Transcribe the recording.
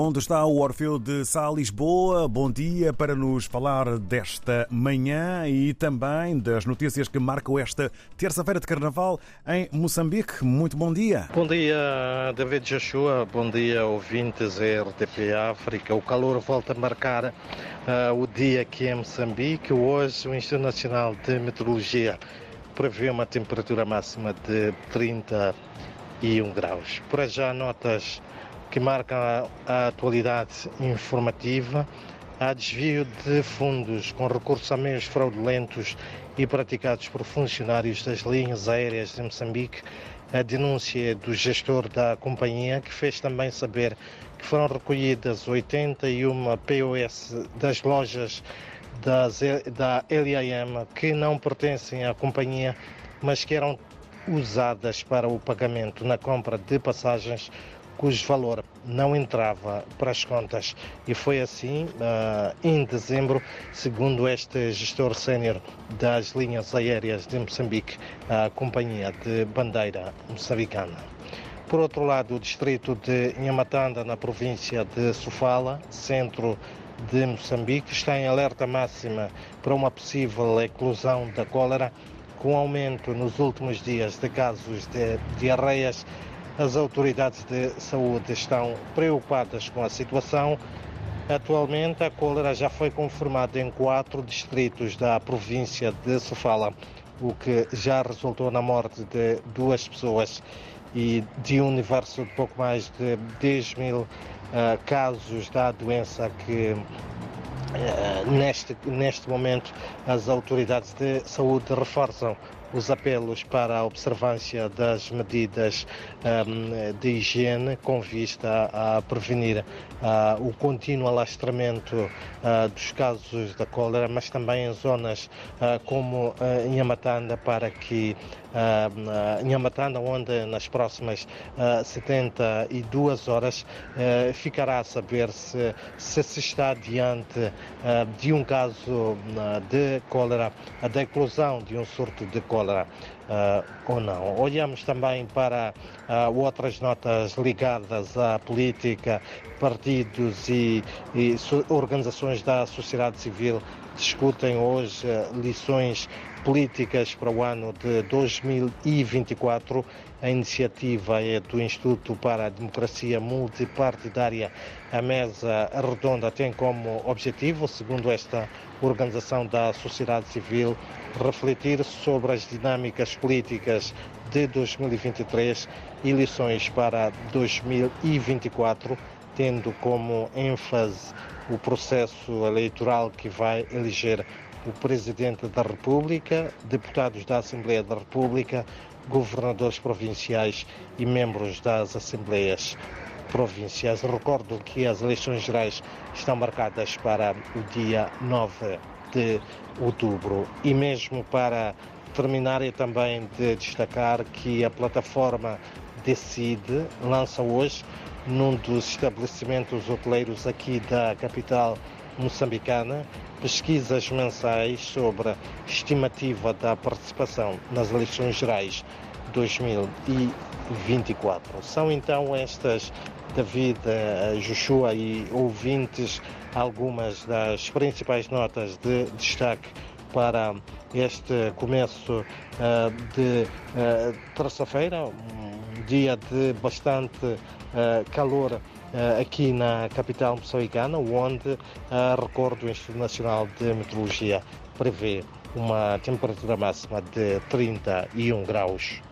Onde está o Orfeu de Sá Lisboa? Bom dia para nos falar desta manhã e também das notícias que marcam esta terça-feira de Carnaval em Moçambique. Muito bom dia. Bom dia, David Joshua. Bom dia, ouvintes RTP África. O calor volta a marcar uh, o dia aqui em Moçambique. Hoje, o Instituto Nacional de Meteorologia prevê uma temperatura máxima de 31 graus. Por já, notas que marca a atualidade informativa. Há desvio de fundos com recursos a meios fraudulentos e praticados por funcionários das linhas aéreas de Moçambique. A denúncia do gestor da companhia, que fez também saber que foram recolhidas 81 POS das lojas da LIM que não pertencem à companhia, mas que eram usadas para o pagamento na compra de passagens cujo valor não entrava para as contas. E foi assim uh, em dezembro, segundo este gestor sénior das linhas aéreas de Moçambique, a companhia de bandeira moçambicana. Por outro lado, o distrito de Nhamatanda, na província de Sofala, centro de Moçambique, está em alerta máxima para uma possível eclosão da cólera, com aumento nos últimos dias de casos de diarreias as autoridades de saúde estão preocupadas com a situação. Atualmente, a cólera já foi confirmada em quatro distritos da província de Sofala, o que já resultou na morte de duas pessoas e de um universo de pouco mais de 10 mil uh, casos da doença que uh, neste, neste momento as autoridades de saúde reforçam os apelos para a observância das medidas um, de higiene com vista a prevenir uh, o contínuo alastramento uh, dos casos da cólera, mas também em zonas uh, como uh, para que uh, onde nas próximas uh, 72 horas ficará a saber se, se se está diante de um caso de cólera, da eclosão de um surto de cólera. Uh, ou não. Olhamos também para uh, outras notas ligadas à política, partidos e, e organizações da sociedade civil discutem hoje uh, lições políticas para o ano de 2024. A iniciativa é do Instituto para a Democracia Multipartidária. A mesa redonda tem como objetivo, segundo esta organização da sociedade civil, refletir sobre as dinâmicas políticas de 2023 e lições para 2024, tendo como ênfase o processo eleitoral que vai eleger o Presidente da República, deputados da Assembleia da República, governadores provinciais e membros das Assembleias provinciais. Recordo que as eleições gerais estão marcadas para o dia 9 de outubro e mesmo para terminar é também de destacar que a plataforma Decide lança hoje num dos estabelecimentos hoteleiros aqui da capital moçambicana pesquisas mensais sobre estimativa da participação nas eleições gerais 2024. São então estas, David, Joshua e ouvintes, algumas das principais notas de destaque para este começo uh, de uh, terça-feira, dia de bastante uh, calor aqui na capital moçambicana, onde, recordo, o Instituto Nacional de Meteorologia prevê uma temperatura máxima de 31 graus.